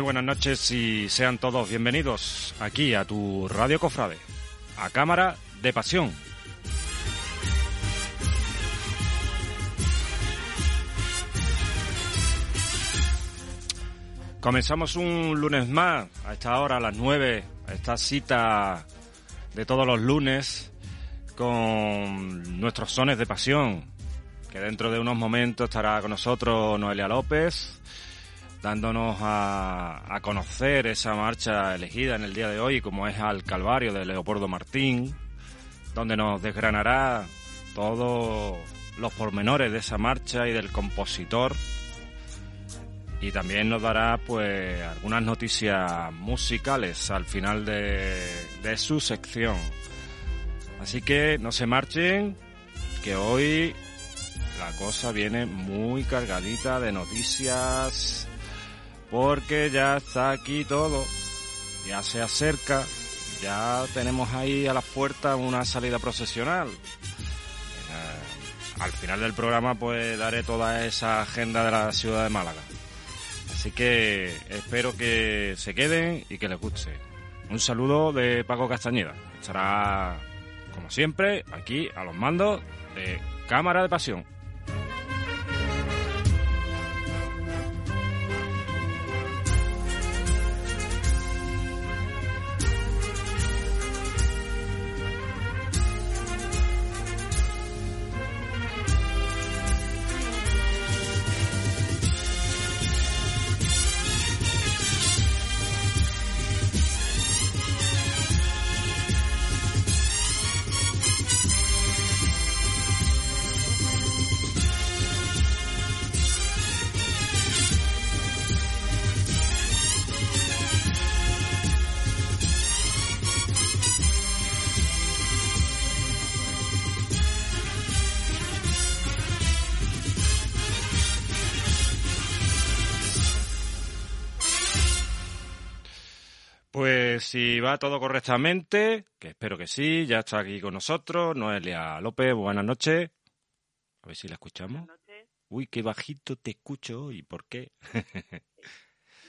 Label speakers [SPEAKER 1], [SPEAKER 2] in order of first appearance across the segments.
[SPEAKER 1] Muy buenas noches y sean todos bienvenidos aquí a tu Radio Cofrade, a Cámara de Pasión. Comenzamos un lunes más, a esta hora, a las 9, a esta cita de todos los lunes con nuestros sones de pasión, que dentro de unos momentos estará con nosotros Noelia López, dándonos a, a, conocer esa marcha elegida en el día de hoy, como es al Calvario de Leopoldo Martín, donde nos desgranará todos los pormenores de esa marcha y del compositor. Y también nos dará pues algunas noticias musicales al final de, de su sección. Así que no se marchen, que hoy la cosa viene muy cargadita de noticias porque ya está aquí todo, ya se acerca, ya tenemos ahí a las puertas una salida procesional. Eh, al final del programa pues daré toda esa agenda de la ciudad de Málaga. Así que espero que se queden y que les guste. Un saludo de Paco Castañeda. Estará, como siempre, aquí a los mandos de Cámara de Pasión. Si va todo correctamente, que espero que sí, ya está aquí con nosotros, Noelia López, buenas noches. A ver si la escuchamos.
[SPEAKER 2] Buenas noches.
[SPEAKER 1] Uy, qué bajito te escucho hoy, ¿por qué?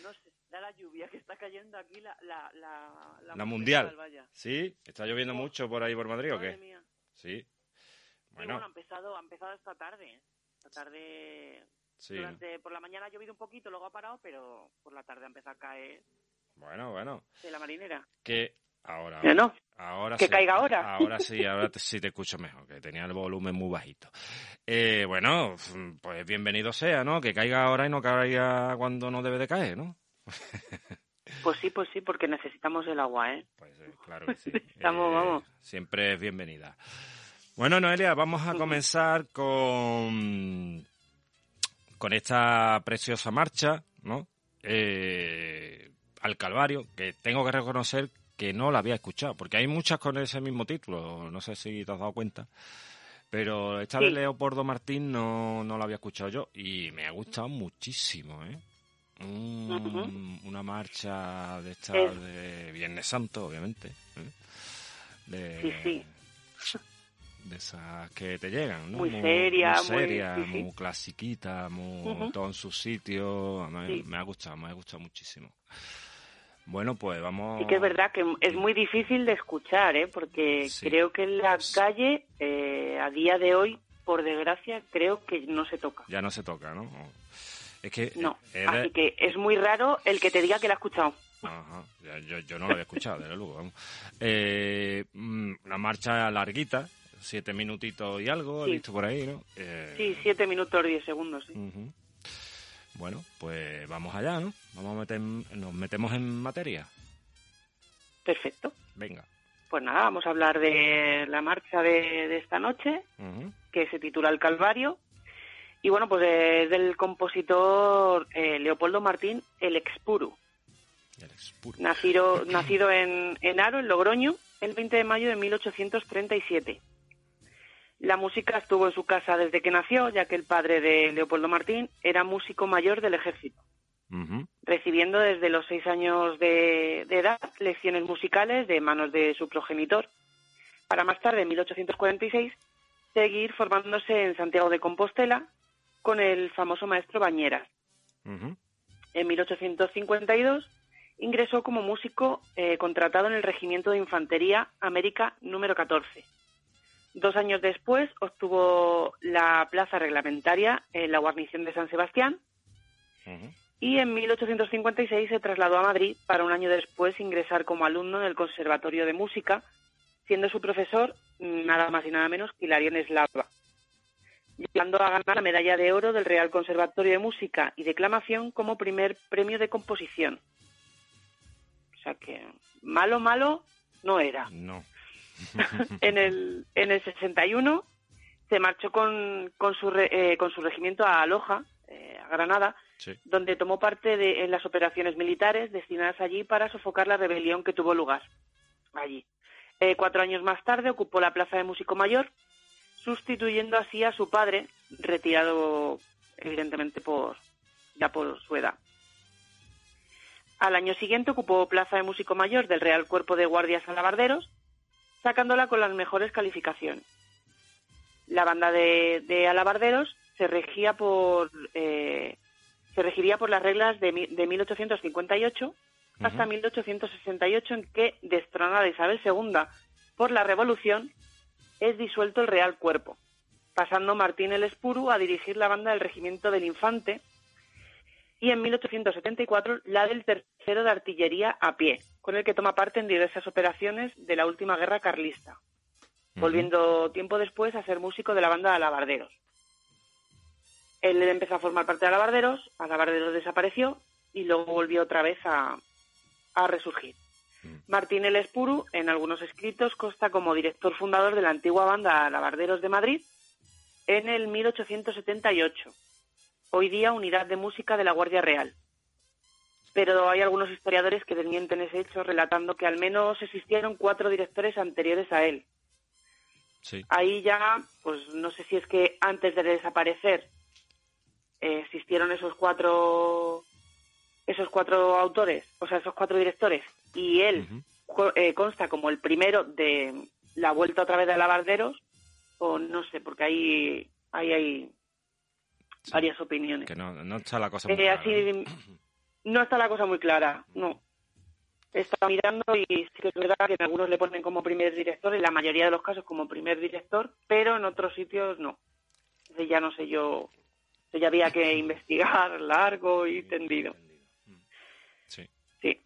[SPEAKER 2] no sé, da la lluvia que está cayendo aquí, la, la, la,
[SPEAKER 1] la, la mundial. ¿Sí? ¿Está lloviendo oh, mucho por ahí por Madrid o qué?
[SPEAKER 2] Mía.
[SPEAKER 1] Sí.
[SPEAKER 2] Bueno. bueno, ha empezado, ha empezado esta tarde. ¿eh? Esta tarde,
[SPEAKER 1] sí.
[SPEAKER 2] durante, por la mañana ha llovido un poquito, luego ha parado, pero por la tarde ha empezado a caer.
[SPEAKER 1] Bueno, bueno.
[SPEAKER 2] De la marinera.
[SPEAKER 1] Que ahora.
[SPEAKER 2] ¿Ya no?
[SPEAKER 1] Ahora
[SPEAKER 2] que
[SPEAKER 1] sí,
[SPEAKER 2] caiga ahora.
[SPEAKER 1] Ahora sí, ahora te, sí te escucho mejor, que tenía el volumen muy bajito. Eh, bueno, pues bienvenido sea, ¿no? Que caiga ahora y no caiga cuando no debe de caer, ¿no?
[SPEAKER 2] Pues sí, pues sí, porque necesitamos el agua, ¿eh?
[SPEAKER 1] Pues eh, claro que sí.
[SPEAKER 2] Estamos,
[SPEAKER 1] Eh,
[SPEAKER 2] vamos.
[SPEAKER 1] Siempre es bienvenida. Bueno, Noelia, vamos a comenzar con, con esta preciosa marcha, ¿no? Eh, al Calvario, que tengo que reconocer que no la había escuchado, porque hay muchas con ese mismo título, no sé si te has dado cuenta. Pero esta
[SPEAKER 2] Sí.
[SPEAKER 1] de Leopoldo Martín no, no la había escuchado yo y me ha gustado muchísimo, ¿eh? Un-. Una marcha de esta
[SPEAKER 2] Es-
[SPEAKER 1] de Viernes Santo, obviamente. ¿eh? De,
[SPEAKER 2] Sí, sí.
[SPEAKER 1] De esas que te llegan, ¿no?
[SPEAKER 2] Muy seria,
[SPEAKER 1] muy, seria, muy clasiquita, muy todo en su sitio. Me ha gustado, me ha gustado muchísimo. Bueno, pues vamos.
[SPEAKER 2] Sí que es verdad que es muy difícil de escuchar, ¿eh? Porque
[SPEAKER 1] Sí.
[SPEAKER 2] creo que en la calle, eh, a día de hoy, por desgracia, creo que no se toca.
[SPEAKER 1] Ya no se toca, ¿no? Es que.
[SPEAKER 2] No.
[SPEAKER 1] eh,
[SPEAKER 2] Así que es muy raro el que te diga que la ha escuchado.
[SPEAKER 1] Ajá, yo, yo no lo había escuchado, desde luego. Vamos. Eh, mm, una marcha larguita, siete minutitos y algo, he
[SPEAKER 2] Sí.
[SPEAKER 1] visto por ahí, ¿no? Eh,
[SPEAKER 2] Sí, siete minutos, diez segundos, sí.
[SPEAKER 1] Bueno, pues vamos allá, ¿no? Vamos a meter, nos metemos en materia.
[SPEAKER 2] Perfecto.
[SPEAKER 1] Venga.
[SPEAKER 2] Pues nada, vamos a hablar de la marcha de, de esta noche, que se titula El Calvario. Y bueno, pues es del compositor eh, Leopoldo Martín, el Expuru.
[SPEAKER 1] El expuro.
[SPEAKER 2] Nacido, nacido en, en Aro, en Logroño, el 20 de mayo de 1837. La música estuvo en su casa desde que nació, ya que el padre de Leopoldo Martín era músico mayor del ejército, recibiendo desde los seis años de, de edad lecciones musicales de manos de su progenitor, para más tarde, en 1846, seguir formándose en Santiago de Compostela con el famoso maestro Bañeras. En 1852 ingresó como músico eh, contratado en el Regimiento de Infantería América número 14. Dos años después obtuvo la plaza reglamentaria en la guarnición de San Sebastián y en 1856 se trasladó a Madrid para un año después ingresar como alumno en el Conservatorio de Música, siendo su profesor nada más y nada menos que Hilarión Eslava, llegando a ganar la medalla de oro del Real Conservatorio de Música y Declamación como primer premio de composición. O sea que malo, malo no era.
[SPEAKER 1] No.
[SPEAKER 2] en, el, en el 61 se marchó con, con, su, eh, con su regimiento a Loja, eh, a Granada, donde tomó parte de, en las operaciones militares destinadas allí para sofocar la rebelión que tuvo lugar allí. Eh, cuatro años más tarde ocupó la plaza de músico mayor, sustituyendo así a su padre, retirado evidentemente por ya por su edad. Al año siguiente ocupó plaza de músico mayor del Real Cuerpo de Guardias Alabarderos, sacándola con las mejores calificaciones. La banda de, alabarderos se regía por eh, se regiría por las reglas de, 1858 hasta 1868 en que, destronada Isabel II por la Revolución, es disuelto el Real Cuerpo, pasando Martín el Espuru a dirigir la banda del Regimiento del Infante y en 1874 la del Tercero de Artillería a pie, con el que toma parte en diversas operaciones de la última guerra carlista, volviendo tiempo después a ser músico de la banda de alabarderos. Él empezó a formar parte de Alabarderos, Alabarderos desapareció y luego volvió otra vez a, resurgir. Martín El Espuru, en algunos escritos, consta como director fundador de la antigua banda Alabarderos de Madrid en el 1878, hoy día unidad de música de la Guardia Real. Pero hay algunos historiadores que desmienten ese hecho, relatando que al menos existieron cuatro directores anteriores a él. Ahí ya, pues no sé si es que antes de desaparecer existieron esos cuatro esos cuatro autores, o sea, esos cuatro directores, y él eh, consta como el primero de la vuelta otra vez de Alabarderos, o no sé, porque ahí, ahí hay varias opiniones.
[SPEAKER 1] Que no, no está la cosa muy
[SPEAKER 2] eh,
[SPEAKER 1] clara.
[SPEAKER 2] Así, ¿no? está la cosa muy clara, no. Está mirando y sí que es verdad que en algunos le ponen como primer director, en la mayoría de los casos como primer director, pero en otros sitios no. Entonces ya no sé yo ya había que investigar largo y tendido.
[SPEAKER 1] Sí.
[SPEAKER 2] Sí.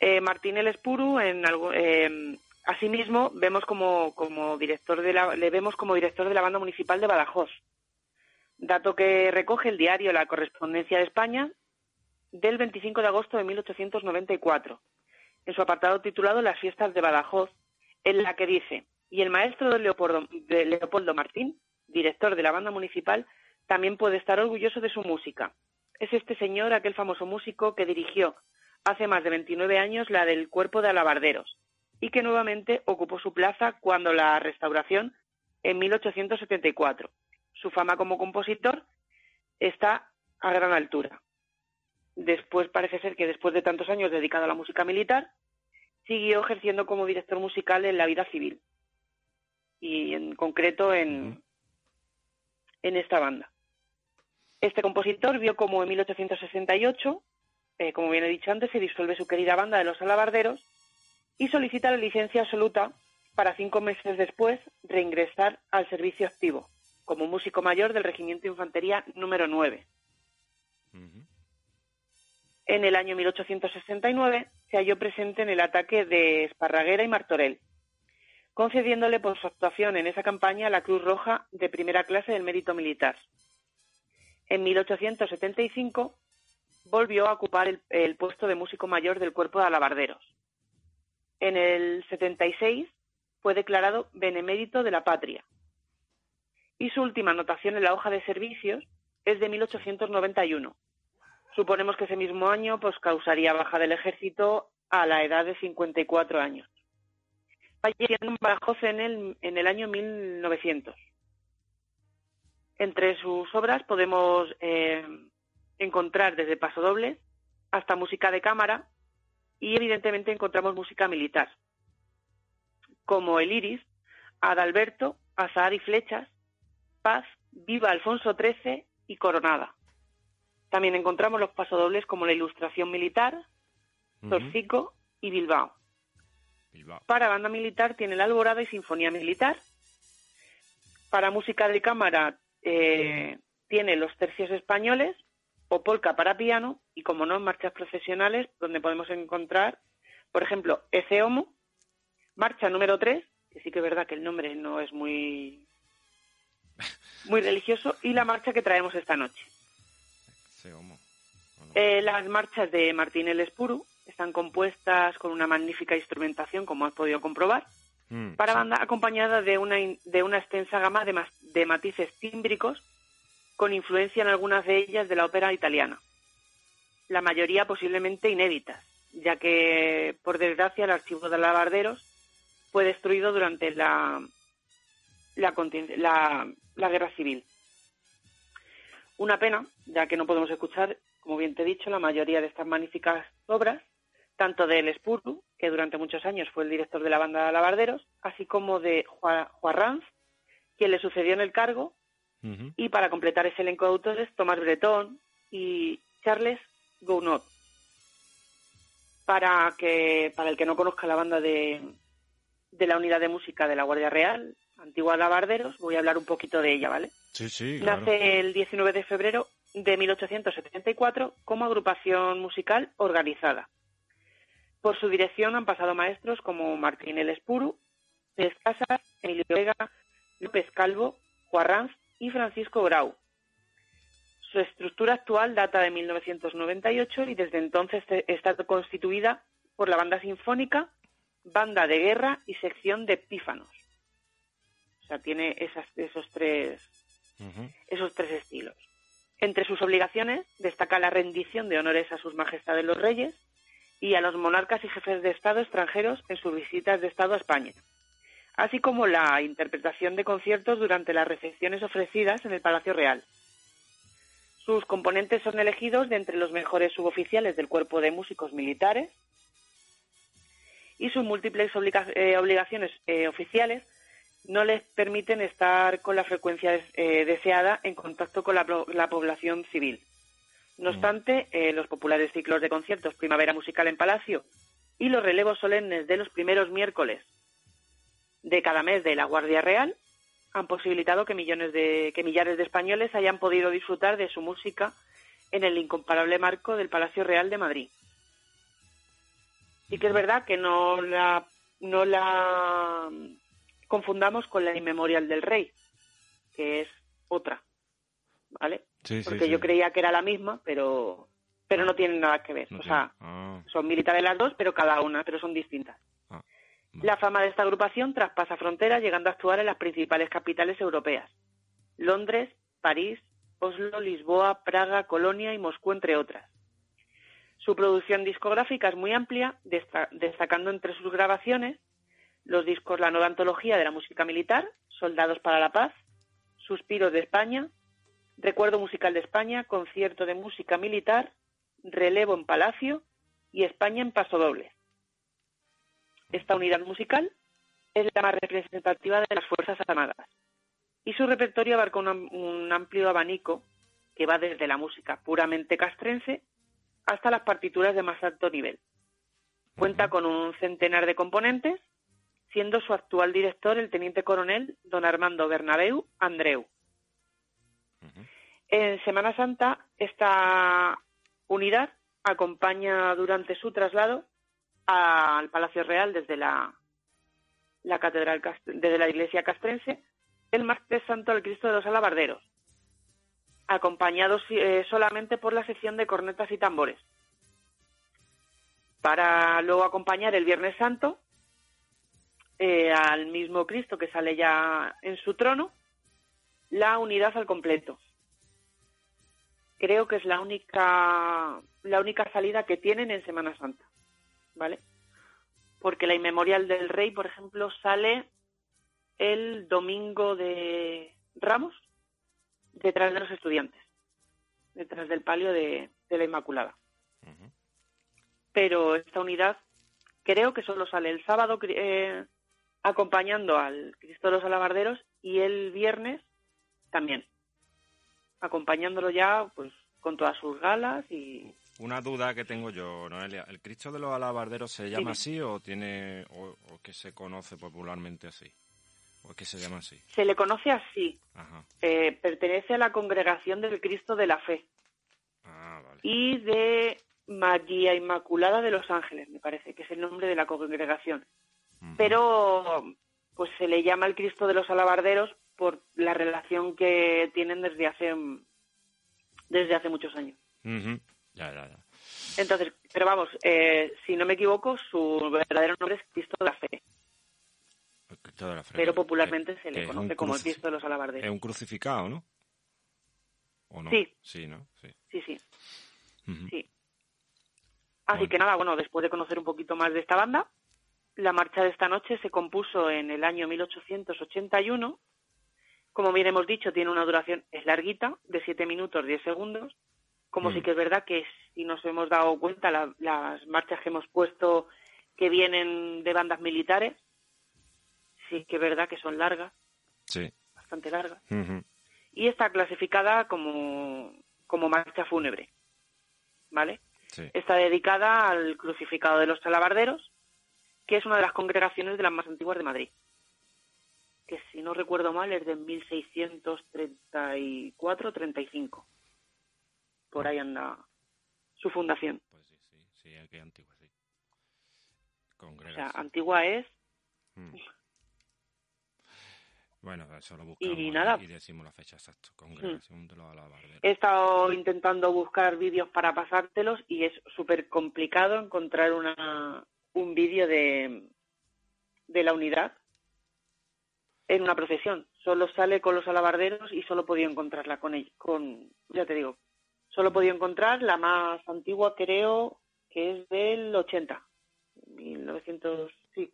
[SPEAKER 2] Eh, Martín El Espuru, en algo, eh, asimismo, vemos como, como director de la, le vemos como director de la banda municipal de Badajoz. Dato que recoge el diario La Correspondencia de España del 25 de agosto de 1894, en su apartado titulado Las fiestas de Badajoz, en la que dice, y el maestro de Leopoldo, de Leopoldo Martín, director de la banda municipal, también puede estar orgulloso de su música. Es este señor aquel famoso músico que dirigió hace más de 29 años la del Cuerpo de Alabarderos y que nuevamente ocupó su plaza cuando la restauración en 1874. Su fama como compositor está a gran altura. Después parece ser que después de tantos años dedicado a la música militar, siguió ejerciendo como director musical en la vida civil y en concreto en, en esta banda. Este compositor vio como en 1868, eh, como bien he dicho antes, se disuelve su querida banda de los alabarderos y solicita la licencia absoluta para cinco meses después reingresar al servicio activo como músico mayor del Regimiento de Infantería número 9. En el año 1869 se halló presente en el ataque de Esparraguera y Martorell, concediéndole por su actuación en esa campaña la Cruz Roja de primera clase del mérito militar. En 1875 volvió a ocupar el, puesto de músico mayor del cuerpo de alabarderos. En el 76 fue declarado benemérito de la patria. Y su última anotación en la hoja de servicios es de 1891. Suponemos que ese mismo año pues, causaría baja del ejército a la edad de 54 años. Falleciendo en Badajoz en el, en el año 1900. Entre sus obras podemos eh, encontrar desde pasodobles hasta música de cámara y evidentemente encontramos música militar, como El Iris, Adalberto, Azar y Flechas, Paz, Viva Alfonso XIII y Coronada. También encontramos los pasodobles como la Ilustración Militar, Torcico y Bilbao. Para banda militar tiene la Alborada y Sinfonía Militar. Para música de cámara eh, tiene los tercios españoles o polka para piano y, como no, marchas profesionales donde podemos encontrar, por ejemplo, Ese Homo, marcha número 3, que sí que es verdad que el nombre no es muy, muy religioso, y la marcha que traemos esta noche. Eh, las marchas de Martín El Espuru están compuestas con una magnífica instrumentación, como has podido comprobar, mm, para banda acompañada de una, de una extensa gama de, de matices tímbricos con influencia en algunas de ellas de la ópera italiana. La mayoría posiblemente inéditas, ya que, por desgracia, el archivo de alabarderos fue destruido durante la, la, la guerra civil. Una pena, ya que no podemos escuchar, como bien te he dicho, la mayoría de estas magníficas obras, tanto de El Espuru, que durante muchos años fue el director de la banda de alabarderos, así como de Juan Ranz, quien le sucedió en el cargo y para completar ese elenco de autores, Tomás Bretón y Charles Gounod. Para, que, para el que no conozca la banda de, de la unidad de música de la Guardia Real, Antigua Lavarderos, voy a hablar un poquito de ella, ¿vale?
[SPEAKER 1] Sí, sí.
[SPEAKER 2] Nace el 19 de febrero de 1874 como agrupación musical organizada. Por su dirección han pasado maestros como Martín El Espuru, Pérez Casas, Emilio Vega, López Calvo, Juan y Francisco Grau. Su estructura actual data de 1998 y desde entonces está constituida por la banda sinfónica, banda de guerra y sección de pífanos. O sea, tiene esos, tres, esos tres estilos. Entre sus obligaciones destaca la rendición de honores a sus majestades los reyes y a los monarcas y jefes de Estado extranjeros en sus visitas de Estado a España así como la interpretación de conciertos durante las recepciones ofrecidas en el Palacio Real. Sus componentes son elegidos de entre los mejores suboficiales del cuerpo de músicos militares y sus múltiples eh, obligaciones eh, oficiales no les permiten estar con la frecuencia eh, deseada en contacto con la, población civil. No mm. obstante, los populares ciclos de conciertos Primavera Musical en Palacio y los relevos solemnes de los primeros miércoles de cada mes de la Guardia Real han posibilitado que millones de que millares de españoles hayan podido disfrutar de su música en el incomparable marco del Palacio Real de Madrid. Y que es verdad que no la no la confundamos con la Inmemorial del Rey, que es otra, ¿vale? Porque yo creía que era la misma, pero pero no tienen nada que ver. o sea, ah. son militares las dos, pero cada una, pero son distintas. La fama de esta agrupación traspasa fronteras, llegando a actuar en las principales capitales europeas: Londres, París, Oslo, Lisboa, Praga, Colonia y Moscú, entre otras. Su producción discográfica es muy amplia, destacando entre sus grabaciones los discos La Nueva Antología de la Música Militar, Soldados para la Paz, Suspiros de España, Recuerdo Musical de España, Concierto de Música Militar, Relevo en Palacio y España en Paso Doble. Esta unidad musical es la más representativa de las Fuerzas Armadas y su repertorio abarca un, amplio abanico que va desde la música puramente castrense hasta las partituras de más alto nivel. Cuenta con un centenar de componentes, siendo su actual director el teniente coronel don Armando Bernabeu Andreu. En Semana Santa, esta unidad acompaña durante su traslado al Palacio Real desde la, la catedral desde la iglesia castrense el martes santo al Cristo de los Alabarderos, acompañados eh, solamente por la sección de cornetas y tambores, para luego acompañar el Viernes Santo eh, al mismo Cristo que sale ya en su trono, la unidad al completo. Creo que es la única la única salida que tienen en Semana Santa. ¿vale? Porque la Inmemorial del Rey, por ejemplo, sale el domingo de Ramos, detrás de los estudiantes, detrás del palio de, la Inmaculada. Pero esta unidad creo que solo sale el sábado eh, acompañando al Cristo de los Alabarderos y el viernes también, acompañándolo ya pues con todas sus galas y
[SPEAKER 1] Una duda que tengo yo, Noelia. ¿El Cristo de los Alabarderos se llama así o tiene o, o que se conoce popularmente así? ¿O es que se llama así?
[SPEAKER 2] se le conoce así.
[SPEAKER 1] Ajá.
[SPEAKER 2] Eh, pertenece a la congregación del Cristo de la Fe
[SPEAKER 1] Ah, vale.
[SPEAKER 2] y de María Inmaculada de los Ángeles, me parece que es el nombre de la congregación. Pero pues se le llama el Cristo de los Alabarderos por la relación que tienen desde hace desde hace muchos años.
[SPEAKER 1] Ya, ya, ya.
[SPEAKER 2] Entonces, pero vamos, eh, si no me equivoco, su verdadero nombre es Cristo de la Fe,
[SPEAKER 1] Cristo de la Fe.
[SPEAKER 2] pero popularmente
[SPEAKER 1] Que-
[SPEAKER 2] se le
[SPEAKER 1] es
[SPEAKER 2] conoce como el Cristo de los
[SPEAKER 1] Es
[SPEAKER 2] Alabarderos.
[SPEAKER 1] un crucificado, ¿no? ¿O no?
[SPEAKER 2] Sí.
[SPEAKER 1] Sí, ¿no? Sí.
[SPEAKER 2] Sí, sí. Así
[SPEAKER 1] Bueno.
[SPEAKER 2] que nada, bueno, después de conocer un poquito más de esta banda, la marcha de esta noche se compuso en el año 1881. Como bien hemos dicho, tiene una duración, es larguita, de 7 minutos 10 segundos. Como
[SPEAKER 1] Mm.
[SPEAKER 2] sí que es verdad que si nos hemos dado cuenta, la- las marchas que hemos puesto que vienen de bandas militares, sí que es verdad que son largas,
[SPEAKER 1] Sí.
[SPEAKER 2] bastante largas. Y está clasificada como, como marcha fúnebre. ¿Vale?
[SPEAKER 1] Sí.
[SPEAKER 2] está dedicada al crucificado de los Talabarderos, que es una de las congregaciones de las más antiguas de Madrid. Que si no recuerdo mal es de 1634-35. Por ahí anda su fundación.
[SPEAKER 1] Pues sí, sí, sí, es antigua, sí.
[SPEAKER 2] O sea,
[SPEAKER 1] Congregación.
[SPEAKER 2] antigua es.
[SPEAKER 1] Mm. Bueno, eso lo buscamos
[SPEAKER 2] Y nada.
[SPEAKER 1] y decimos la fecha exacta. Congregación de los Alabarderos.
[SPEAKER 2] He estado intentando buscar vídeos para pasártelos y es súper complicado encontrar una, un vídeo de, de la unidad en una procesión. Solo sale con los alabarderos y solo podido encontrarla con ellos. Con, ya te digo, solo podido encontrar la más antigua, creo que es del 80. 1900, sí.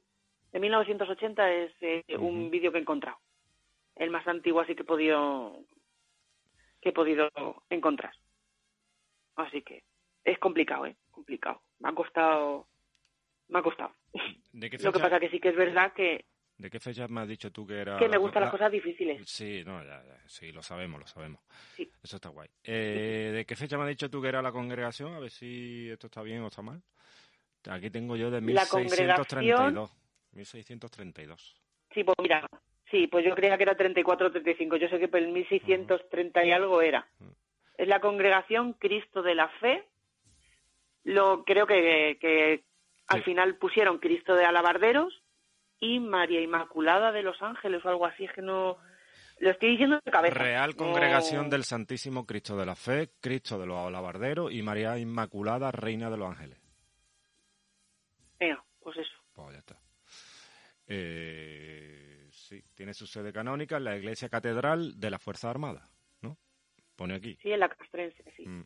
[SPEAKER 2] De 1980 es eh, un
[SPEAKER 1] Ujú.
[SPEAKER 2] vídeo que he encontrado. El más antiguo así que he podido que he podido encontrar. Así que es complicado, ¿eh? Complicado. Me ha costado me ha costado.
[SPEAKER 1] ¿De qué
[SPEAKER 2] Lo que pasa que sí que es verdad que,
[SPEAKER 1] ¿de qué fecha me has dicho tú que era?
[SPEAKER 2] que me gustan
[SPEAKER 1] la-
[SPEAKER 2] las cosas difíciles.
[SPEAKER 1] Sí, no, ya, ya, sí, lo sabemos, lo sabemos.
[SPEAKER 2] Sí.
[SPEAKER 1] Eso está guay. Eh, ¿De qué fecha me has dicho tú que era la congregación? A ver si esto está bien o está mal. Aquí tengo yo de
[SPEAKER 2] La
[SPEAKER 1] 1632. 1632.
[SPEAKER 2] Sí, pues mira, sí, pues yo creía que era 34 o 35. Yo sé que el 1630 y algo era. Es la congregación Cristo de la Fe. Lo creo que, que al
[SPEAKER 1] Sí.
[SPEAKER 2] final pusieron Cristo de Alabarderos y María Inmaculada de los Ángeles o algo así, es que no lo estoy diciendo de cabeza.
[SPEAKER 1] Real
[SPEAKER 2] No-
[SPEAKER 1] Congregación del Santísimo Cristo de la Fe, Cristo de los Alabarderos y María Inmaculada, Reina de los Ángeles.
[SPEAKER 2] Venga, pues eso.
[SPEAKER 1] Pues ya está. Eh, sí, tiene su sede canónica en la Iglesia Catedral de la Fuerza Armada, ¿no? Pone aquí.
[SPEAKER 2] Sí, en la castrense, sí.
[SPEAKER 1] Mm.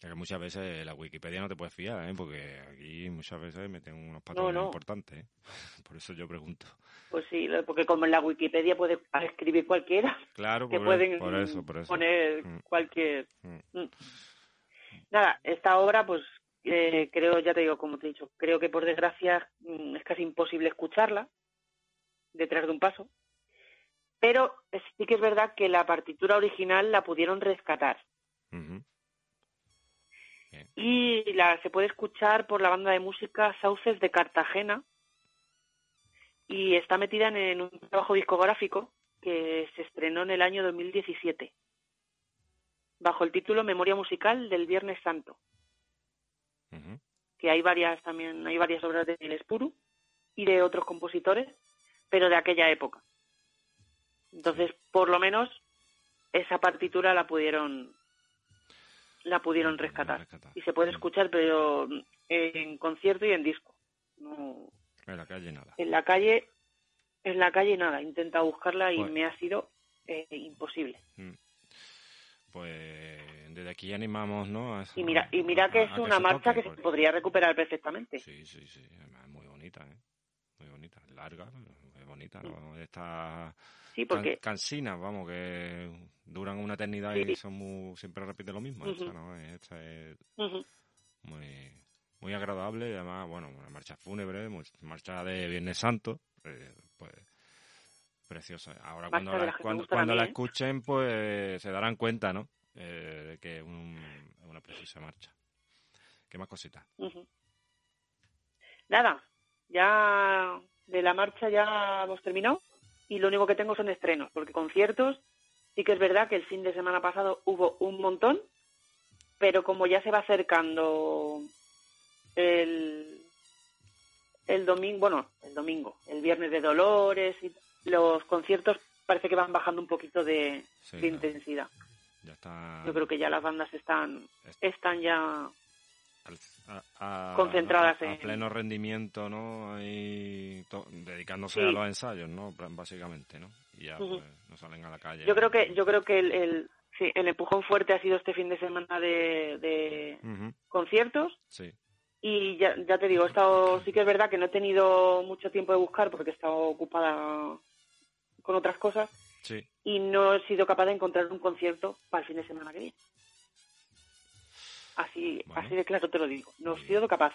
[SPEAKER 1] Que muchas veces la Wikipedia no te puedes fiar, ¿eh? Porque aquí muchas veces meten unos patrones
[SPEAKER 2] no.
[SPEAKER 1] importantes, ¿eh? Por eso yo pregunto.
[SPEAKER 2] Pues sí, porque como en la Wikipedia puede escribir cualquiera,
[SPEAKER 1] Claro,
[SPEAKER 2] que
[SPEAKER 1] por,
[SPEAKER 2] pueden
[SPEAKER 1] por eso, por eso.
[SPEAKER 2] poner
[SPEAKER 1] Mm.
[SPEAKER 2] cualquier...
[SPEAKER 1] Mm.
[SPEAKER 2] Mm. Nada, esta obra, pues eh, creo, ya te digo, como te he dicho, creo que por desgracia es casi imposible escucharla detrás de un paso. Pero sí que es verdad que la partitura original la pudieron rescatar Y la se puede escuchar por la banda de música Sauces de Cartagena. Y está metida en, en un trabajo discográfico que se estrenó en el año 2017 bajo el título Memoria musical del Viernes Santo. Que hay varias también hay varias obras de Espuru y de otros compositores pero de aquella época. Entonces por lo menos esa partitura la pudieron la pudieron rescatar
[SPEAKER 1] Rescatar.
[SPEAKER 2] y se puede
[SPEAKER 1] Mm.
[SPEAKER 2] escuchar pero en concierto y en disco no
[SPEAKER 1] En la calle nada.
[SPEAKER 2] en la calle en la calle nada intenta buscarla y
[SPEAKER 1] Pues-
[SPEAKER 2] me ha sido eh, imposible
[SPEAKER 1] Pues desde aquí animamos, ¿no? A
[SPEAKER 2] y mira y mira que
[SPEAKER 1] a-
[SPEAKER 2] es una marcha
[SPEAKER 1] toque,
[SPEAKER 2] que se podría recuperar perfectamente
[SPEAKER 1] Sí, sí, sí. Además, es muy bonita, ¿eh? Muy bonita. Larga, bonita, ¿no? Está
[SPEAKER 2] sí
[SPEAKER 1] can-
[SPEAKER 2] porque
[SPEAKER 1] cansinas, vamos, que duran una eternidad
[SPEAKER 2] Sí.
[SPEAKER 1] y son muy, siempre repite lo mismo. Esta,
[SPEAKER 2] Ujú.
[SPEAKER 1] ¿no? Esta es muy, muy agradable y además, bueno, una marcha fúnebre, marcha de Viernes Santo, eh, pues preciosa. Ahora cuando la, cuando, la
[SPEAKER 2] ¿eh?
[SPEAKER 1] escuchen, pues se darán cuenta, ¿no? eh, que es un, una preciosa marcha. ¿Qué más cositas?
[SPEAKER 2] Nada, ya de la marcha ya hemos terminado y lo único que tengo son estrenos, porque conciertos sí que es verdad que el fin de semana pasado hubo un montón, pero como ya se va acercando el, el domingo, bueno, el domingo, el viernes de Dolores y los conciertos parece que van bajando un poquito de, intensidad. Yo creo que ya las bandas están, están ya concentradas
[SPEAKER 1] en pleno rendimiento, ¿no? Y dedicándose a los ensayos, ¿no? Básicamente, ¿no? Y ya pues, no salen a la calle.
[SPEAKER 2] Yo creo que yo creo que el, el, el empujón fuerte ha sido este fin de semana de, de conciertos.
[SPEAKER 1] Sí.
[SPEAKER 2] Y ya, ya te digo, he estado, sí que es verdad que no he tenido mucho tiempo de buscar porque he estado ocupada con otras cosas.
[SPEAKER 1] Sí.
[SPEAKER 2] Y no he sido capaz de encontrar un concierto para el fin de semana que viene. Así, así de claro te lo digo. No he sido capaz.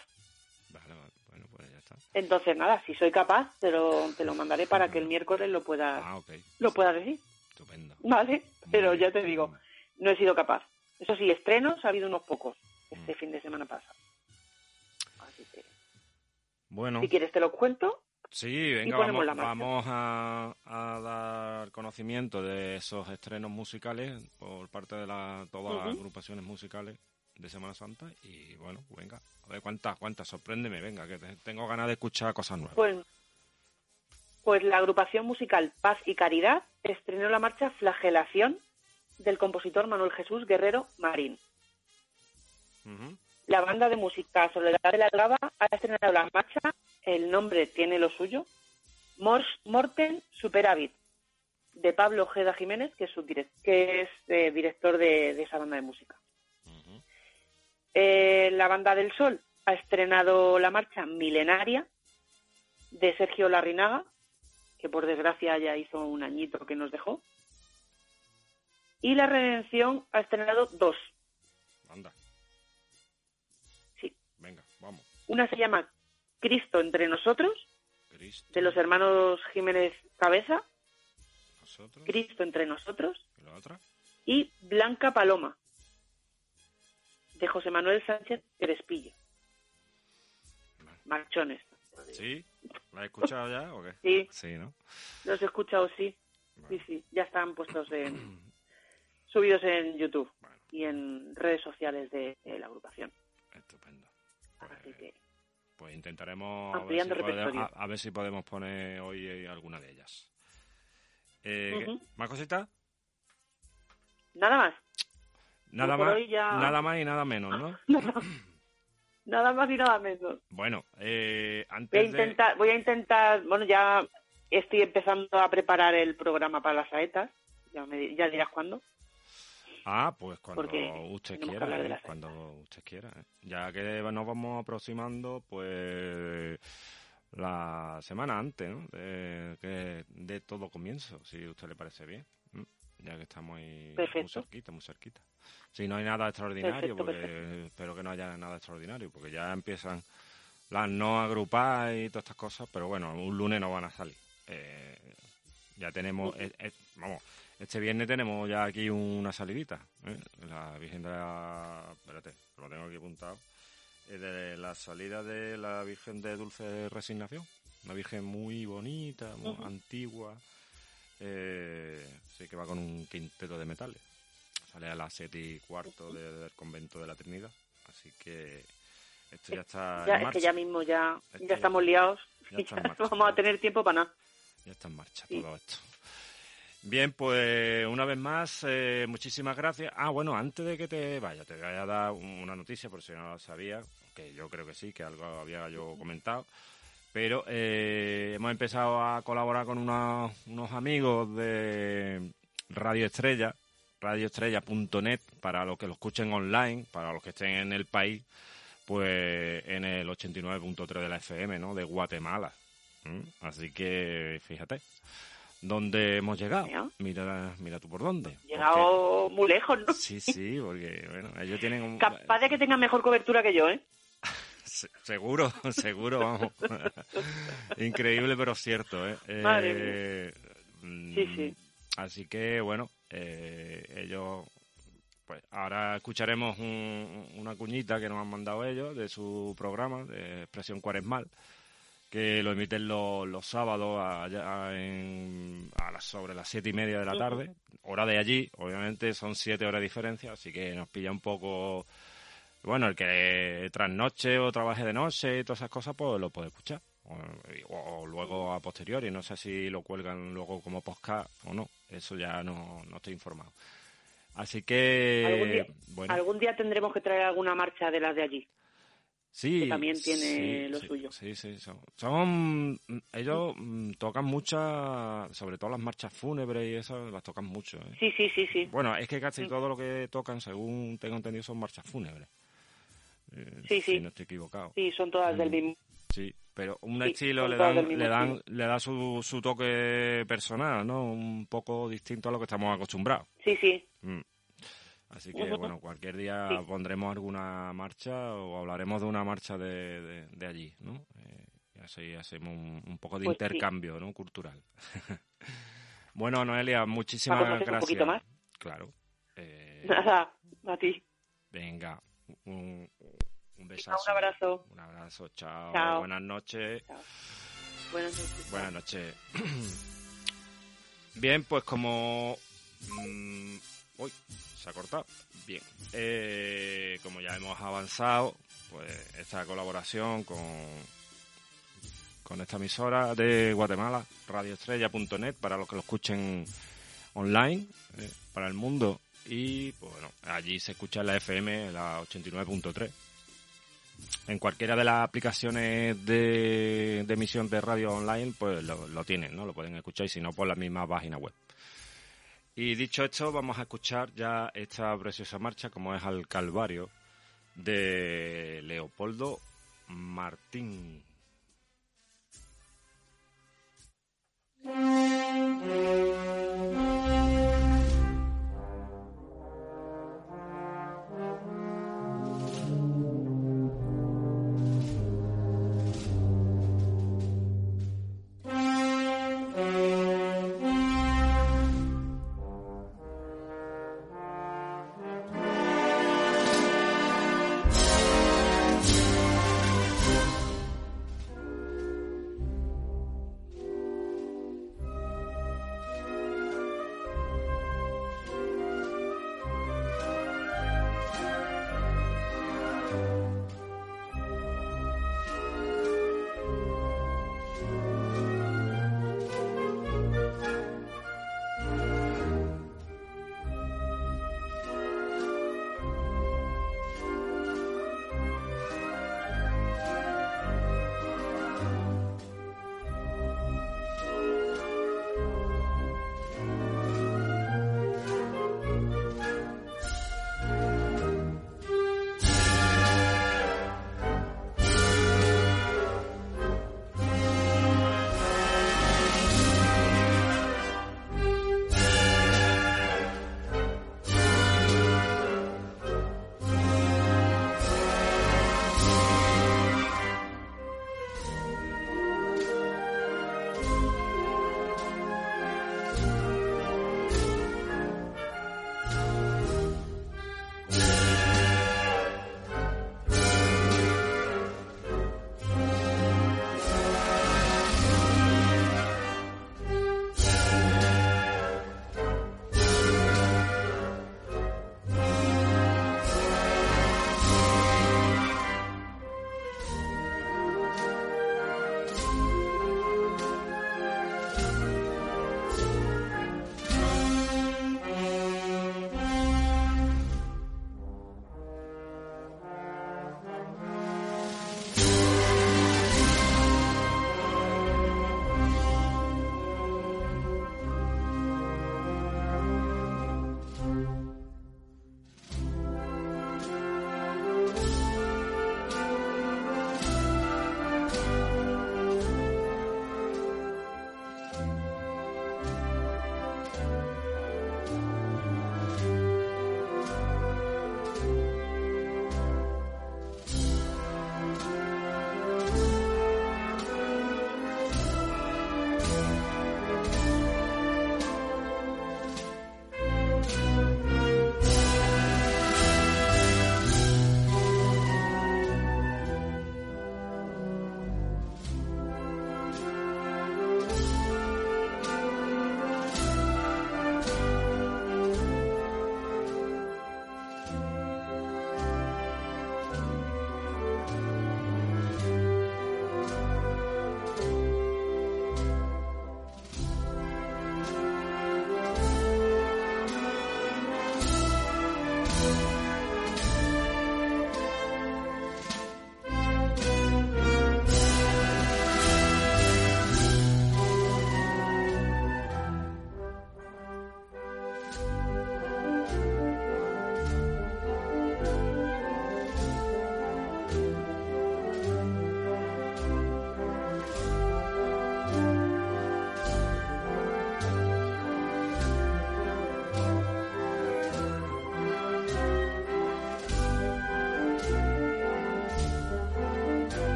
[SPEAKER 1] Vale, bueno, pues ya está.
[SPEAKER 2] Entonces, nada, si soy capaz, te lo, te lo mandaré para que el miércoles lo puedas,
[SPEAKER 1] ah,
[SPEAKER 2] lo puedas decir.
[SPEAKER 1] Estupendo.
[SPEAKER 2] Vale, pero ya te digo, no he sido capaz. Eso sí, estrenos ha habido unos pocos este mm. fin de semana pasado.
[SPEAKER 1] Bueno.
[SPEAKER 2] Si quieres te lo cuento.
[SPEAKER 1] Sí, venga, vamos, vamos a, dar conocimiento de esos estrenos musicales por parte de la, todas las agrupaciones musicales de Semana Santa y bueno, venga, a ver cuántas, cuántas, sorpréndeme, venga, que tengo ganas de escuchar cosas nuevas.
[SPEAKER 2] Pues, pues la agrupación musical Paz y Caridad estrenó la marcha Flagelación del compositor Manuel Jesús Guerrero Marín. La banda de música Soledad de la Lava ha estrenado la marcha, el nombre tiene lo suyo, Morten Superávit, de Pablo Ojeda Jiménez, que es, su que es eh, director de, esa banda de música. Eh, la banda del Sol ha estrenado la marcha Milenaria de Sergio Larrinaga, que por desgracia ya hizo un añito que nos dejó. Y La Redención ha estrenado dos.
[SPEAKER 1] Venga, vamos.
[SPEAKER 2] Una se llama Cristo entre nosotros, de los hermanos Jiménez Cabeza. Cristo entre nosotros.
[SPEAKER 1] ¿Y la otra?
[SPEAKER 2] Y Blanca Paloma, de José Manuel Sánchez Crespillo. Marchones.
[SPEAKER 1] ¿Sí? ¿La he escuchado ya o qué?
[SPEAKER 2] Sí.
[SPEAKER 1] Sí, ¿no?
[SPEAKER 2] Los he escuchado, sí. Sí, sí. Ya están puestos en... subidos en YouTube y en redes sociales de la agrupación.
[SPEAKER 1] Estupendo. Pues, intentaremos a ver, si podemos, poner hoy eh, alguna de ellas. Eh, ¿Más cositas?
[SPEAKER 2] Nada más.
[SPEAKER 1] Nada más, nada más y nada menos, ¿no?
[SPEAKER 2] nada más y nada menos.
[SPEAKER 1] Bueno, eh, antes
[SPEAKER 2] voy a intentar, voy a intentar, bueno, ya estoy empezando a preparar el programa para las saetas, ya, me, ya dirás cuándo.
[SPEAKER 1] Ah, pues cuando usted quiera, ¿eh? cuando usted quiera. ¿eh? Ya que nos vamos aproximando, pues la semana antes, ¿no? De, que de todo comienzo, si a usted le parece bien. Ya que estamos ahí muy cerquita, muy cerquita. Si no hay nada extraordinario, porque espero que no haya nada extraordinario, porque ya empiezan las no agrupadas y todas estas cosas, pero bueno, un lunes no van a salir. Eh, ya tenemos, vamos, este viernes tenemos ya aquí una salidita. ¿eh? La Virgen de la... Espérate, lo tengo aquí apuntado. de la salida de la Virgen de Dulce Resignación. Una Virgen muy bonita, muy antigua. Eh, sí que va con un quinteto de metales. Sale a las siete y cuarto del convento de la Trinidad. Así que esto ya está.
[SPEAKER 2] Ya, es que ya mismo ya, ya estamos liados. Ya, vamos a tener tiempo para nada.
[SPEAKER 1] Ya está en marcha todo esto. Bien, pues una vez más, eh, muchísimas gracias. Ah, bueno, antes de que te vaya, te voy a dar una noticia, por si no lo sabía, que yo creo que sí, que algo había yo comentado. Pero eh, hemos empezado a colaborar con unos, unos amigos de Radio Estrella, radioestrella.net, para los que lo escuchen online, para los que estén en el país, pues en el 89.3 de la FM, ¿no? De Guatemala. Así que fíjate dónde hemos llegado. Mira, mira tú por dónde.
[SPEAKER 2] Llegado muy lejos, ¿no?
[SPEAKER 1] Sí, sí, porque bueno, ellos tienen un...
[SPEAKER 2] Capaz de que tengan mejor cobertura que yo, ¿eh?
[SPEAKER 1] Seguro, seguro, vamos. Increíble, pero cierto, ¿eh?
[SPEAKER 2] Madre eh,
[SPEAKER 1] sí, sí. Así que, bueno, eh, ellos pues ahora escucharemos una cuñita que nos han mandado ellos de su programa de Expresión Cuaresmal, que lo emiten los, sábados a, las, sobre las siete y media de la tarde, hora de allí, obviamente son siete horas de diferencia, así que nos pilla un poco... Bueno, el que trasnoche o trabaje de noche y todas esas cosas, pues lo puede escuchar. O, luego a posteriori, no sé si lo cuelgan luego como podcast o no, eso ya no, no estoy informado. Así que.
[SPEAKER 2] ¿Algún día, algún día tendremos que traer alguna marcha de las de allí.
[SPEAKER 1] Sí.
[SPEAKER 2] Que también tiene lo suyo.
[SPEAKER 1] Sí, sí, son, ellos mm, tocan muchas, sobre todo las marchas fúnebres y esas las tocan mucho. ¿eh?
[SPEAKER 2] Sí, sí, sí, sí.
[SPEAKER 1] Bueno, es que casi todo lo que tocan, según tengo entendido, son marchas fúnebres.
[SPEAKER 2] Eh, sí, sí.
[SPEAKER 1] Si no estoy equivocado.
[SPEAKER 2] Sí, son todas del mm, mismo.
[SPEAKER 1] Sí, pero un estilo le dan, le dan, le da su, su toque personal, ¿no? Un poco distinto a lo que estamos acostumbrados.
[SPEAKER 2] Sí, sí.
[SPEAKER 1] Mm. Así que, bueno, cualquier día pondremos alguna marcha o hablaremos de una marcha de, de, allí, ¿no? Eh, y así hacemos un, poco de pues intercambio, ¿no? Cultural. bueno, Noelia, muchísimas gracias. Un
[SPEAKER 2] poquito más?
[SPEAKER 1] Claro.
[SPEAKER 2] Eh, Nada, a ti.
[SPEAKER 1] Venga, un besazo.
[SPEAKER 2] Un abrazo.
[SPEAKER 1] Un abrazo, chao. Buenas
[SPEAKER 2] noches. Buenas noches.
[SPEAKER 1] Buenas noches. Bien, pues como... Mm, uy, se ha cortado. Bien. Eh, como ya hemos avanzado, pues esta colaboración con, con esta emisora de Guatemala, radioestrella.net, para los que lo escuchen online, eh, para el mundo. Y pues, bueno, allí se escucha la FM, la 89.3 en cualquiera de las aplicaciones de, emisión de radio online, pues lo, tienen, ¿no? Lo pueden escuchar y si no, por la misma página web. Y dicho esto, vamos a escuchar ya esta preciosa marcha, como es al Calvario, de Leopoldo Martín.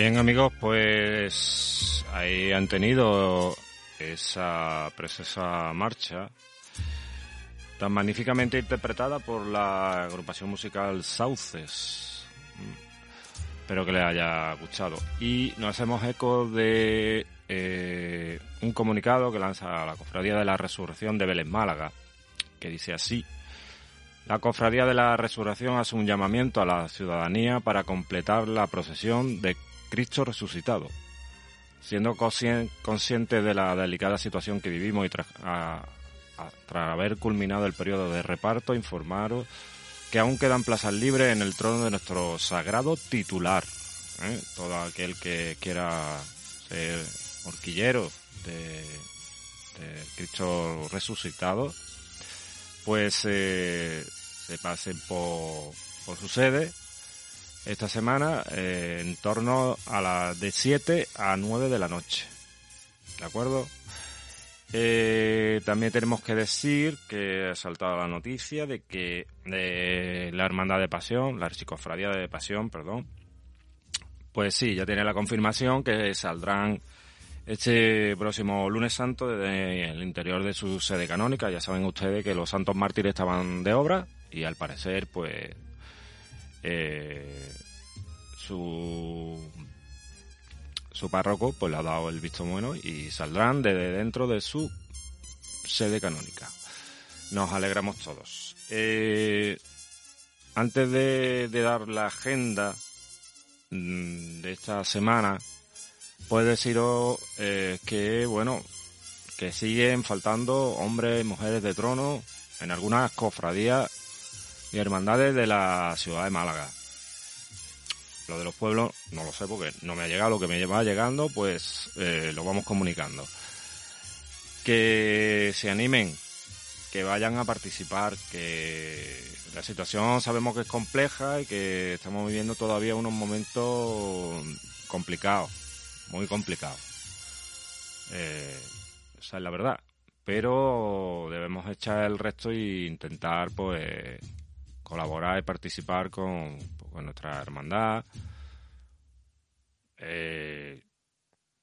[SPEAKER 1] Bien amigos, pues ahí han tenido esa preciosa marcha tan magníficamente interpretada por la agrupación musical Sauces. Espero que les haya gustado. Y nos hacemos eco de eh, un comunicado que lanza la Cofradía de la Resurrección de Vélez Málaga, que dice así. La Cofradía de la Resurrección hace un llamamiento a la ciudadanía para completar la procesión de Cristo resucitado. Siendo consciente de la delicada situación que vivimos y tras, haber culminado el periodo de reparto, informaros que aún quedan plazas libres en el trono de nuestro sagrado titular. ¿eh? Todo aquel que quiera ser horquillero de, Cristo resucitado, pues eh, se pasen por su sede esta semana eh, en torno a las de 7 a 9 de la noche. ¿De acuerdo? Eh, también tenemos que decir que ha saltado la noticia de que la Hermandad de Pasión, la Archicofradía de Pasión, perdón, pues sí, ya tiene la confirmación que saldrán este próximo lunes santo desde el interior de su sede canónica. Ya saben ustedes que los santos mártires estaban de obra y al parecer, pues eh, su su párroco pues le ha dado el visto bueno y saldrán desde dentro de su sede canónica. Nos alegramos todos. Eh, antes de, dar la agenda mm, de esta semana, pues deciros eh, que, bueno, que siguen faltando hombres y mujeres de trono en algunas cofradías y hermandades de la ciudad de Málaga. Lo de los pueblos no lo sé porque no me ha llegado, lo que me va llegando pues eh, lo vamos comunicando. Que se animen, que vayan a participar, que la situación sabemos que es compleja y que estamos viviendo todavía unos momentos complicados, muy complicados. Eh, esa es la verdad. Pero debemos echar el resto e intentar pues colaborar y participar con, con nuestra hermandad. Eh,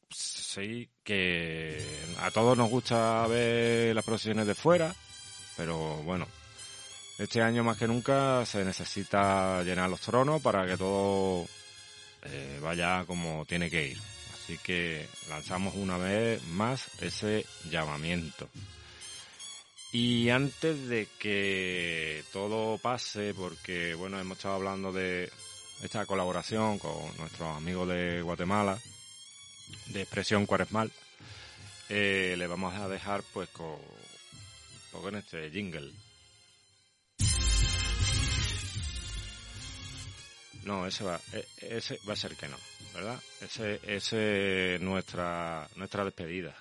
[SPEAKER 1] sí, que a todos nos gusta ver las procesiones de fuera, pero bueno, este año más que nunca se necesita llenar los tronos para que todo eh, vaya como tiene que ir. Así que lanzamos una vez más ese llamamiento. Y antes de que todo pase, porque bueno, hemos estado hablando de esta colaboración con nuestros amigos de Guatemala, de Expresión Cuaresmal, eh, le vamos a dejar pues con, con este jingle. No, ese va, e, ese va a ser que no, ¿verdad? Ese, ese nuestra, nuestra despedida.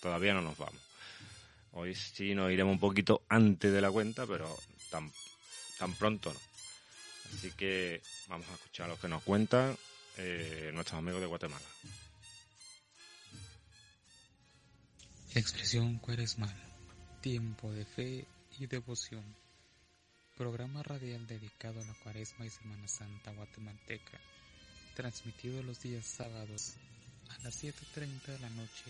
[SPEAKER 1] Todavía no nos vamos. Hoy sí nos iremos un poquito antes de la cuenta, pero tan, tan pronto no. Así que vamos a escuchar lo que nos cuentan eh, nuestros amigos de Guatemala.
[SPEAKER 3] Expresión Cuaresmal, tiempo de fe y devoción. Programa radial dedicado a la Cuaresma y Semana Santa guatemalteca, transmitido los días sábados a las 7.30 de la noche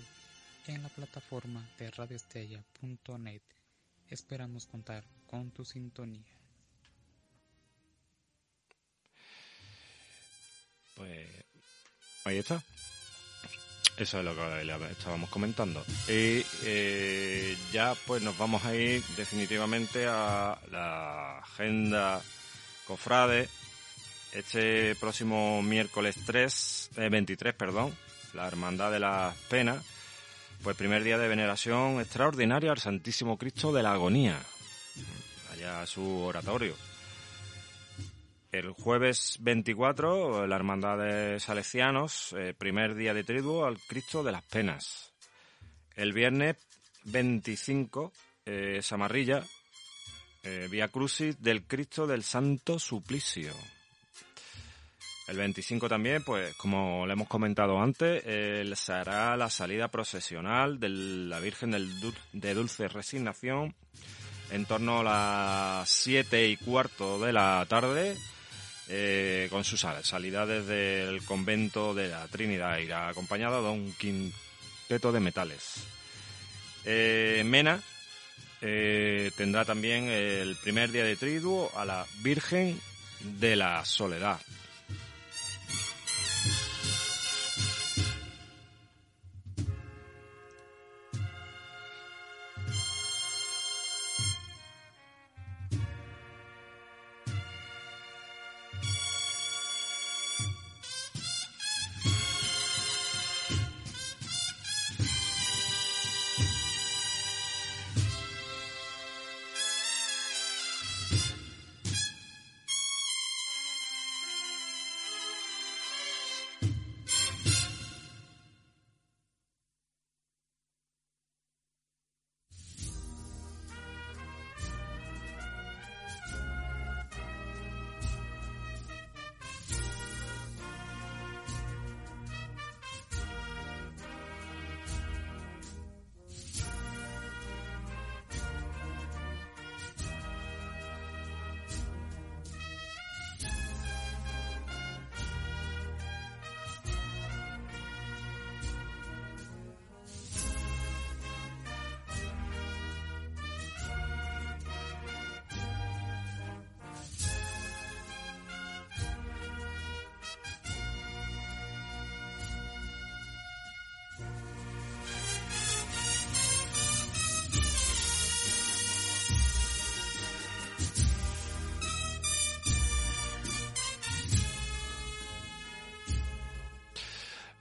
[SPEAKER 3] en la plataforma de radioestella.net. Esperamos contar con tu sintonía.
[SPEAKER 1] Pues ahí está. Eso es lo que estábamos comentando. Y eh, ya pues nos vamos a ir definitivamente a la agenda cofrade. Este próximo miércoles 3, 23, eh, perdón, la Hermandad de las Penas pues primer día de veneración extraordinaria al Santísimo Cristo de la Agonía, allá su oratorio. El jueves 24, la Hermandad de Salesianos, eh, primer día de triduo al Cristo de las Penas. El viernes 25, eh, Samarrilla, eh, Vía Crucis del Cristo del Santo Suplicio. El 25 también, pues como le hemos comentado antes, se hará la salida procesional de la Virgen de Dulce Resignación en torno a las 7 y cuarto de la tarde eh, con su salida desde el convento de la Trinidad, irá acompañada de un quinteto de metales. Eh, Mena eh, tendrá también el primer día de triduo a la Virgen de la Soledad.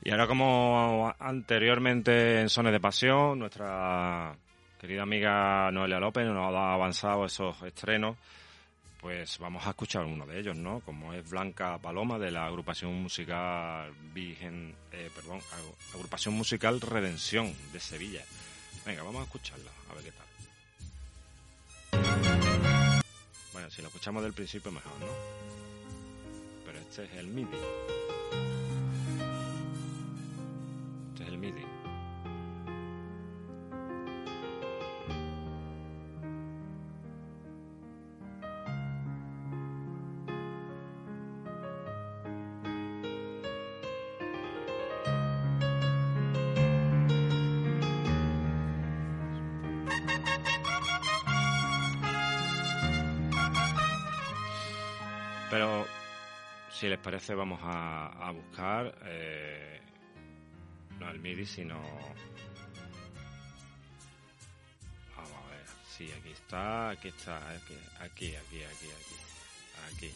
[SPEAKER 1] Y ahora como anteriormente en Sones de Pasión, nuestra querida amiga Noelia López nos ha avanzado esos estrenos, pues vamos a escuchar uno de ellos, ¿no? Como es Blanca Paloma de la agrupación musical Virgen, eh, perdón, agrupación musical Redención de Sevilla. Venga, vamos a escucharla, a ver qué tal. Bueno, si lo escuchamos del principio mejor, ¿no? Pero este es el MIDI. Pero si les parece vamos a, buscar eh, el MIDI, sino... Vamos a ver, sí, aquí está, aquí está, aquí, aquí, aquí, aquí. aquí.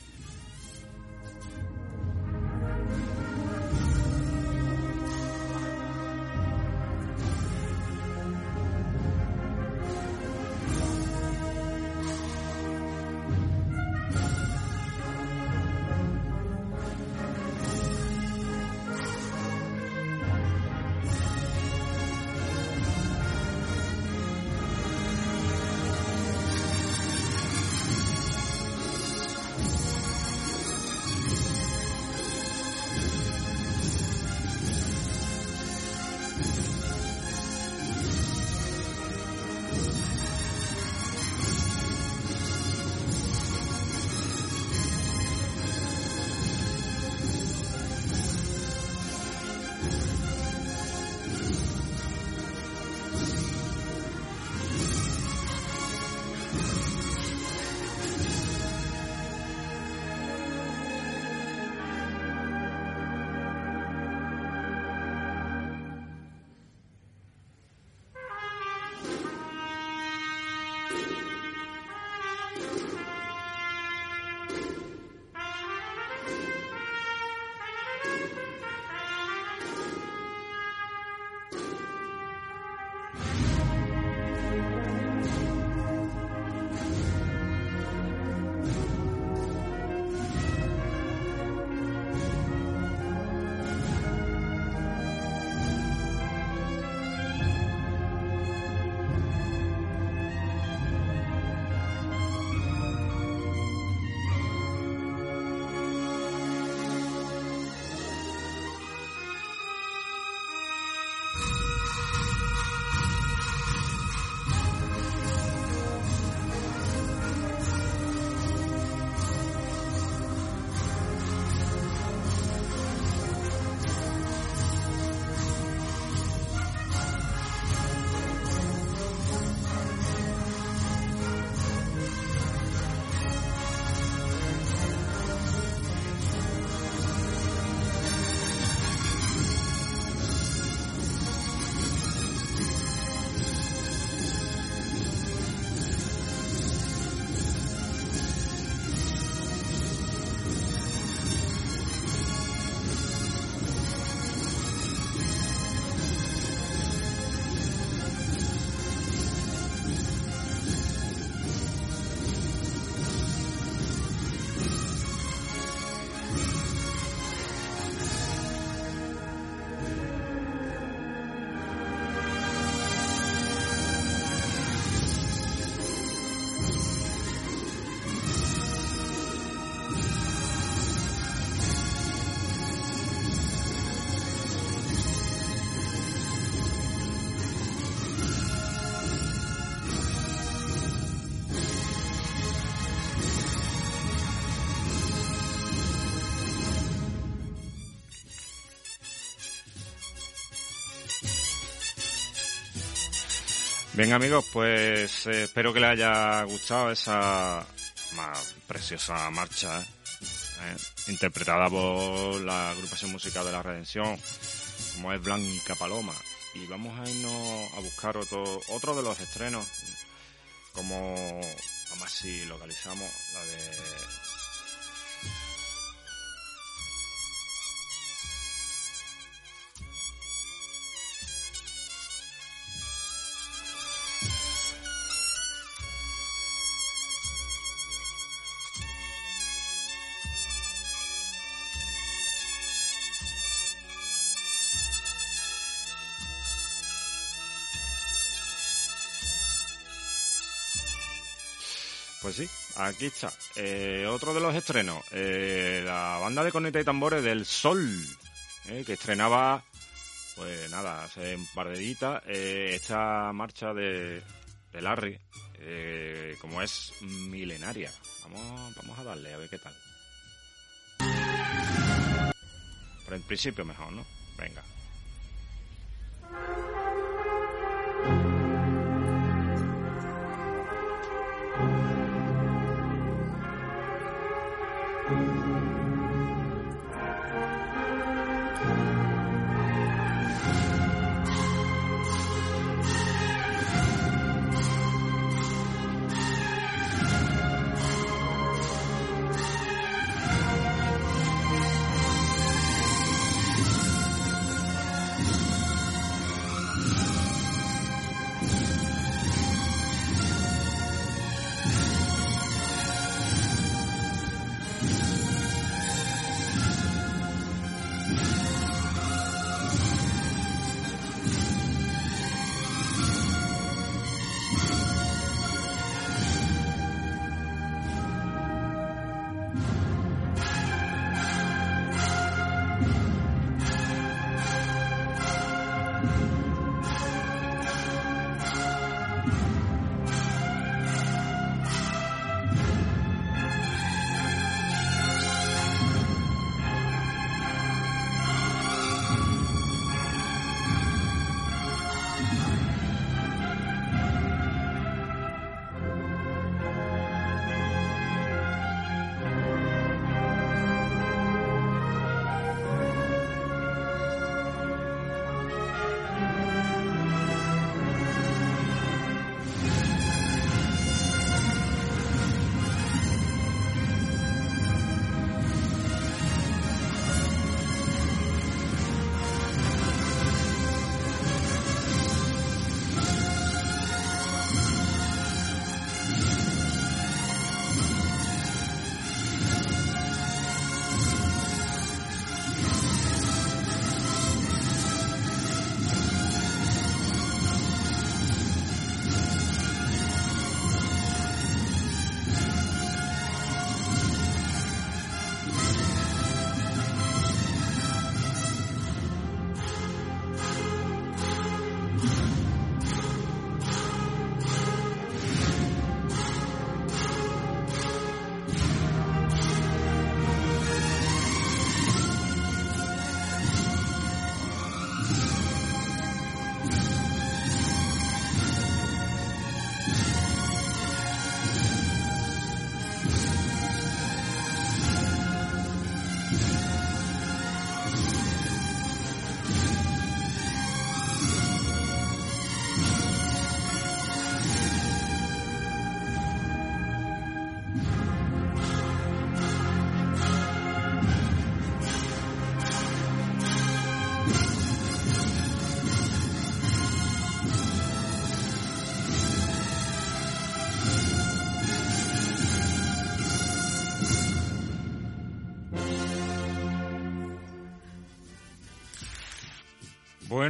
[SPEAKER 1] Bien amigos, pues eh, espero que les haya gustado esa más preciosa marcha, ¿eh? ¿Eh? interpretada por la agrupación musical de la Redención, como es Blanca Paloma. Y vamos a irnos a buscar otro, otro de los estrenos, como, vamos si localizamos la de aquí está. Eh, otro de los estrenos, eh, la banda de corneta y tambores del Sol, eh, que estrenaba, pues nada, hace un par de días, esta marcha de, de Larry, como es milenaria. Vamos, vamos a darle a ver qué tal. Por el principio mejor, ¿no? Venga.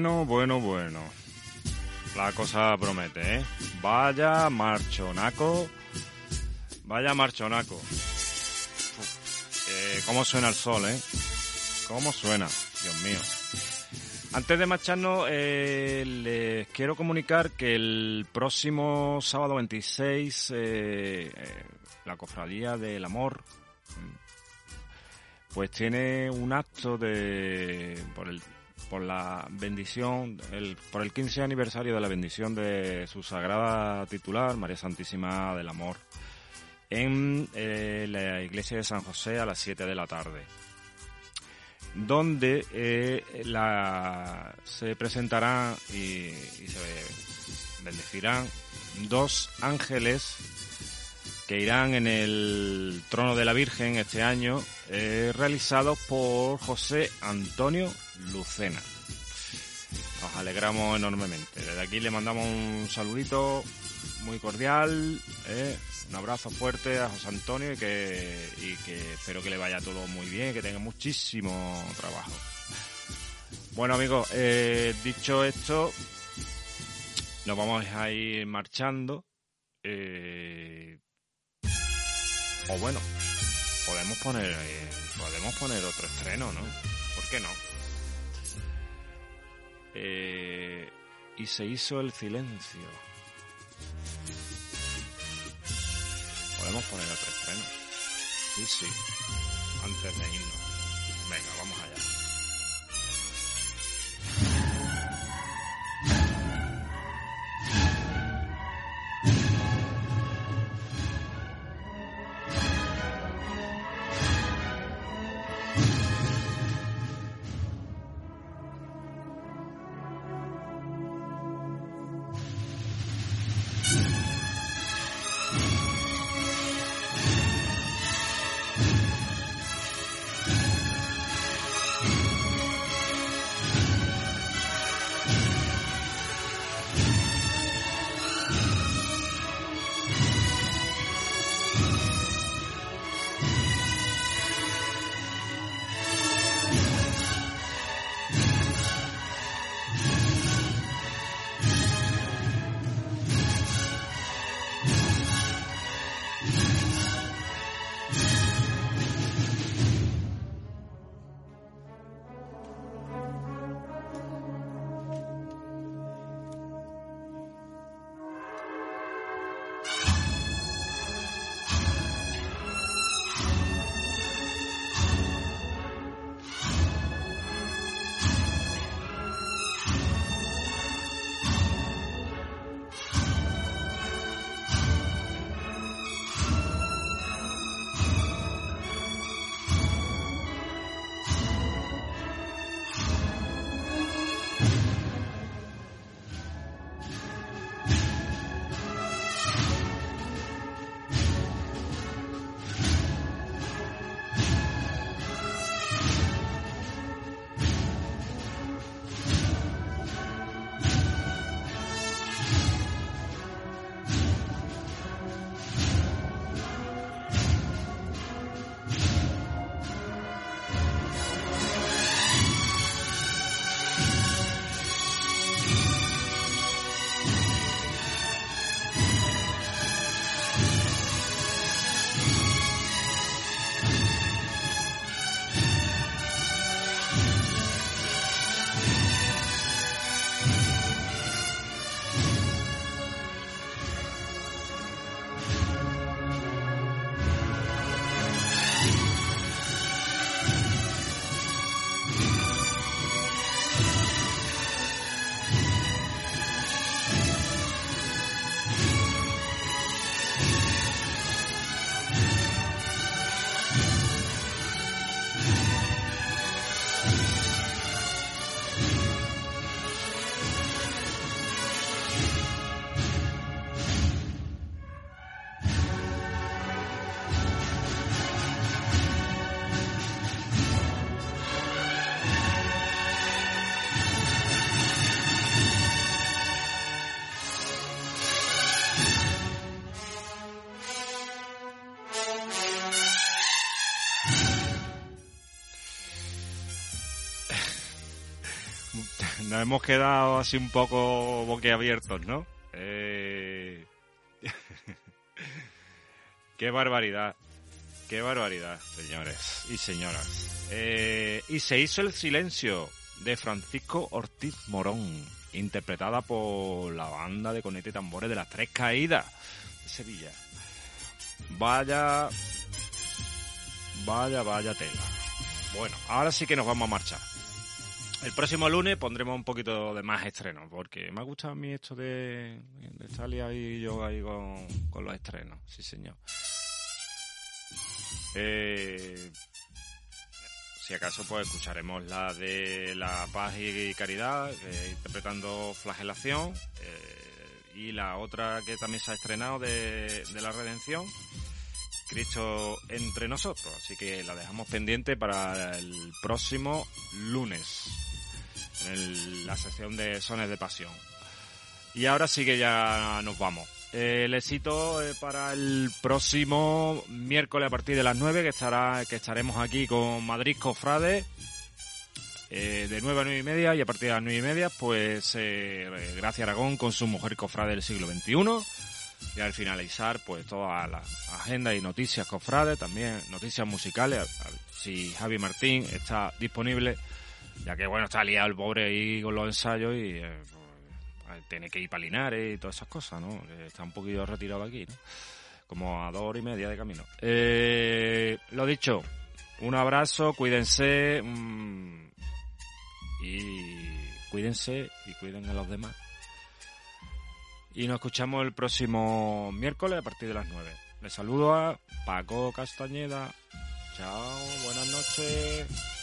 [SPEAKER 1] Bueno, bueno, bueno. La cosa promete, ¿eh? Vaya marchonaco. Vaya marchonaco. Eh, ¿Cómo suena el sol, eh? ¿Cómo suena? Dios mío. Antes de marcharnos, eh, les quiero comunicar que el próximo sábado 26, eh, eh, la Cofradía del Amor, pues tiene un acto de por el por la bendición, el, por el 15 aniversario de la bendición de su sagrada titular, María Santísima del Amor, en eh, la iglesia de San José a las 7 de la tarde donde eh, se presentarán y, se bendecirán dos ángeles que irán en el trono de la Virgen este año, eh, realizados por José Antonio Lucena. Nos alegramos enormemente. Desde aquí le mandamos un saludito muy cordial, eh, un abrazo fuerte a José Antonio y que, y que espero que le vaya todo muy bien, que tenga muchísimo trabajo. Bueno amigos, eh, dicho esto, nos vamos a ir marchando. Eh, o bueno, podemos poner, podemos poner otro estreno, ¿no? ¿Por qué no? Eh, y se hizo el silencio. Podemos poner otro estreno. Sí, sí. Antes de irnos. Venga, vamos allá. Hemos quedado así un poco boquiabiertos, ¿no? Eh... qué barbaridad, qué barbaridad, señores y señoras. Eh... Y se hizo el silencio de Francisco Ortiz Morón, interpretada por la banda de conete y tambores de las Tres Caídas de Sevilla. Vaya, vaya, vaya tela. Bueno, ahora sí que nos vamos a marchar. El próximo lunes pondremos un poquito de más estrenos, porque me ha gustado a mí esto de, de estar ahí yo ahí con, con los estrenos, sí señor. Eh, si acaso, pues escucharemos la de La Paz y Caridad, eh, interpretando Flagelación, eh, y la otra que también se ha estrenado de, de La Redención, Cristo entre nosotros. Así que la dejamos pendiente para el próximo lunes, en la sección de Sones de Pasión. Y ahora sí que ya nos vamos. Eh, éxito eh, para el próximo miércoles a partir de las 9, que estará, que estaremos aquí con Madrid Cofrade, eh, de 9 a 9 y media, y a partir de las 9 y media, pues eh, Gracia Aragón con su mujer Cofrade del siglo XXI. Y al finalizar, pues toda la agenda y noticias cofrades, también noticias musicales, a- si Javi Martín está disponible, ya que bueno, está liado el pobre ahí con los ensayos y eh, pues, tiene que ir para Linares y todas esas cosas, ¿no? Está un poquito retirado aquí, ¿no? Como a dos horas y media de camino. Eh, lo dicho, un abrazo, cuídense mm, y cuídense y cuiden a los demás. Y nos escuchamos el próximo miércoles a partir de las 9. Les saludo a Paco Castañeda. Chao, buenas noches.